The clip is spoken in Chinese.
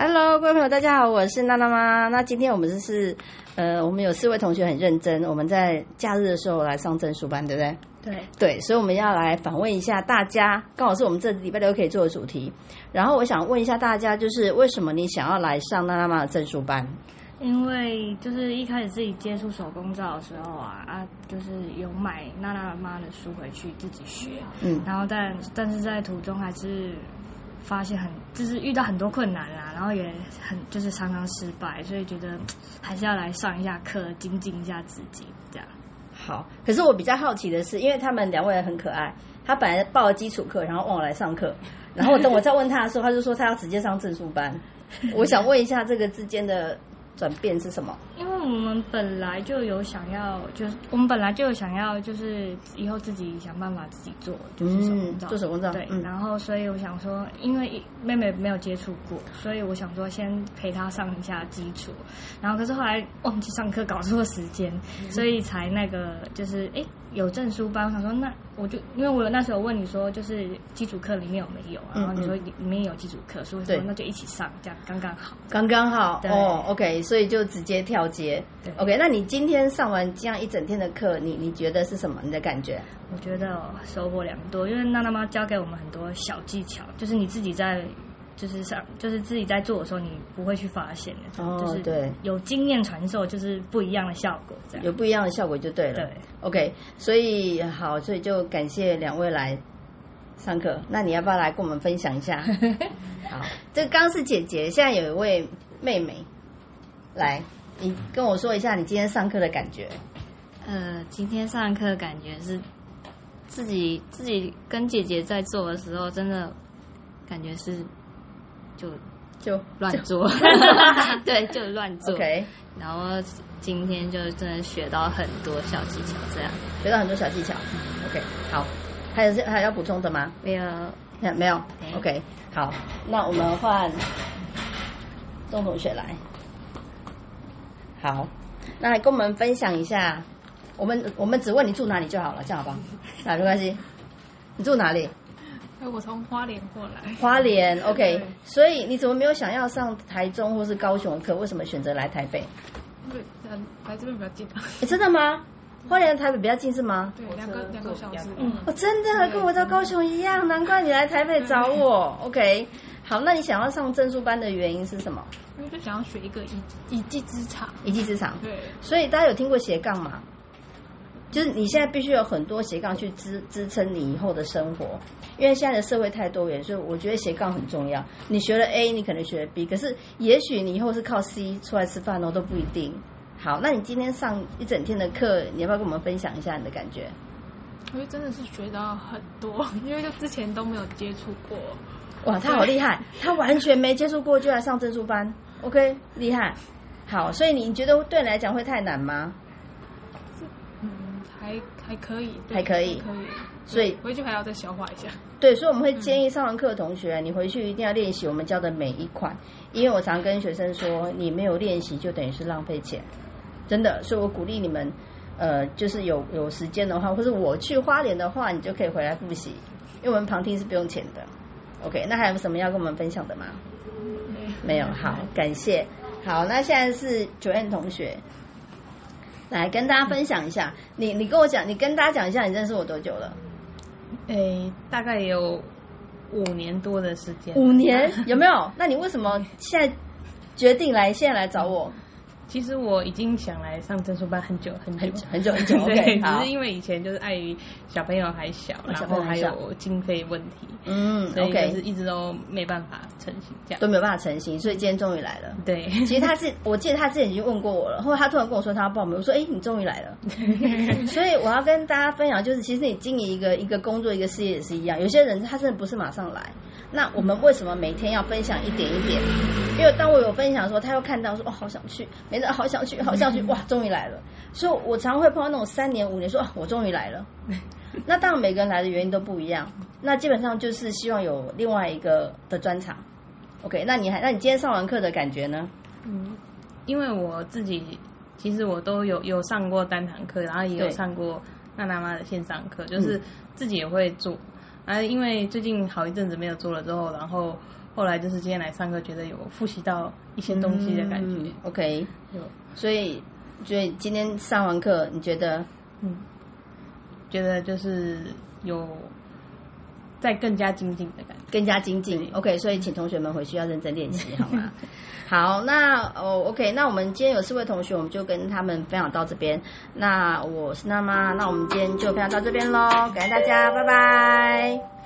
Hello，各位朋友，大家好，我是娜娜妈。那今天我们是呃，我们有四位同学很认真，我们在假日的时候来上证书班，对不对？对，对，所以我们要来访问一下大家，刚好是我们这礼拜六可以做的主题。然后我想问一下大家，就是为什么你想要来上娜娜妈的证书班？因为就是一开始自己接触手工皂的时候啊啊，就是有买娜娜妈的书回去自己学，嗯然后但但是在途中还是发现很就是遇到很多困难啦，然后也很就是常常失败，所以觉得还是要来上一下课，精进一下自己，这样。好，可是我比较好奇的是，因为他们两位很可爱，他本来报了基础课，然后问我来上课，然后等我再问他的时候，他就说他要直接上证书班。我想问一下，这个之间的转变是什么？我们本来就有想要，就是我们本来就有想要，就是以后自己想办法自己做，就是手工皂，嗯做手工皂对，嗯。然后所以我想说，因为妹妹没有接触过，所以我想说先陪她上一下基础，然后可是后来忘记上课，搞错时间，嗯。所以才那个就是哎有证书班，我想说那我就因为我有那时候问你说就是基础课里面有没有，然后你说里面有基础课，所以我说那就一起上，这样刚刚好。刚刚好对哦，OK，所以就直接跳接对。OK，那你今天上完这样一整天的课，你你觉得是什么？你的感觉？我觉得哦收获良多，因为娜娜妈教给我们很多小技巧，就是你自己在就是上就是自己在做的时候，你不会去发现的，哦就是对有经验传授，就是不一样的效果，这样有不一样的效果就对了。对。OK，所以好，所以就感谢两位来上课。那你要不要来跟我们分享一下？好，这刚是姐姐，现在有一位妹妹来，你跟我说一下你今天上课的感觉。呃，今天上课感觉是自己自己跟姐姐在做的时候，真的感觉是就就乱做，对，就乱做。OK，然后今天就真的学到很多小技巧，这样学到很多小技巧。OK，好，还有还有要补充的吗？没有没有，OK，好，那我们换钟同学来。好，那来跟我们分享一下，我们我们只问你住哪里就好了，这样好不好？啊，没关系。你住哪里？哎，我从花莲过来，花莲，OK。所以你怎么没有想要上台中或是高雄的课？为什么选择来台北？因来这边比较近真的吗？花莲台北比较近是吗？对，两个两个小时，嗯哦，真的跟我到高雄一样，难怪你来台北找我。OK，好，那你想要上证书班的原因是什么？因为就想要学一个一一技之长，一技之长。对，所以大家有听过斜杠吗？就是你现在必须有很多斜杠去支支撑你以后的生活，因为现在的社会太多元，所以我觉得斜杠很重要。你学了 A，你可能学了 B，可是也许你以后是靠 C 出来吃饭哦，都不一定。好，那你今天上一整天的课，你要不要跟我们分享一下你的感觉？我觉得真的是学到很多，因为就之前都没有接触过，哇，他好厉害，他完全没接触过就来上证书班，OK，厉害。好，所以你觉得对你来讲会太难吗？嗯，还还可以，对还可以可以，所以回去还要再消化一下，对，所以我们会建议上完课的同学，你回去一定要练习我们教的每一款，因为我常跟学生说，你没有练习就等于是浪费钱，真的。所以我鼓励你们，呃，就是有有时间的话，或者我去花莲的话，你就可以回来复习，因为我们旁听是不用钱的。OK，那还有什么要跟我们分享的吗？没有，好，感谢。好，那现在是九燕同学，来跟大家分享一下，你你跟我讲，你跟大家讲一下，你认识我多久了？诶，大概有五年多的时间。五年 有没有？那你为什么现在决定来现在来找我？其实我已经想来上证书班很久很久很久很久很久 对，OK，只是因为以前就是碍于小朋友还小，然后还有经费问题，嗯所以就是一直都没办法成型这样都。没有办法成型，所以今天终于来了。对，其实他是，我记得他之前已经问过我了，后来他突然跟我说他要报名，我说：“哎、你终于来了。”所以我要跟大家分享，就是其实你经营一个一个工作一个事业也是一样，有些人他真的不是马上来。那我们为什么每天要分享一点一点？因为当我有分享的时候，他又看到说：“哦，好想去，没事，好想去，好想去，哇，终于来了。”所以我常会碰到那种三年五年说：“哦，我终于来了。”那当然每个人来的原因都不一样，那基本上就是希望有另外一个的专场。OK，那你还那你今天上完课的感觉呢？嗯，因为我自己其实我都有有上过单堂课，然后也有上过娜娜妈的线上课，就是自己也会做。啊，因为最近好一阵子没有做了之后，然后后来就是今天来上课，觉得有复习到一些东西的感觉嗯。OK，有所以所以今天上完课，你觉得嗯，觉得就是有在更加精进的感觉。更加精进？OK，所以请同学们回去要认真练习，好吗？好，那哦，OK，那我们今天有四位同学，我们就跟他们分享到这边。那我是娜妈，那我们今天就分享到这边喽，感谢大家，拜拜。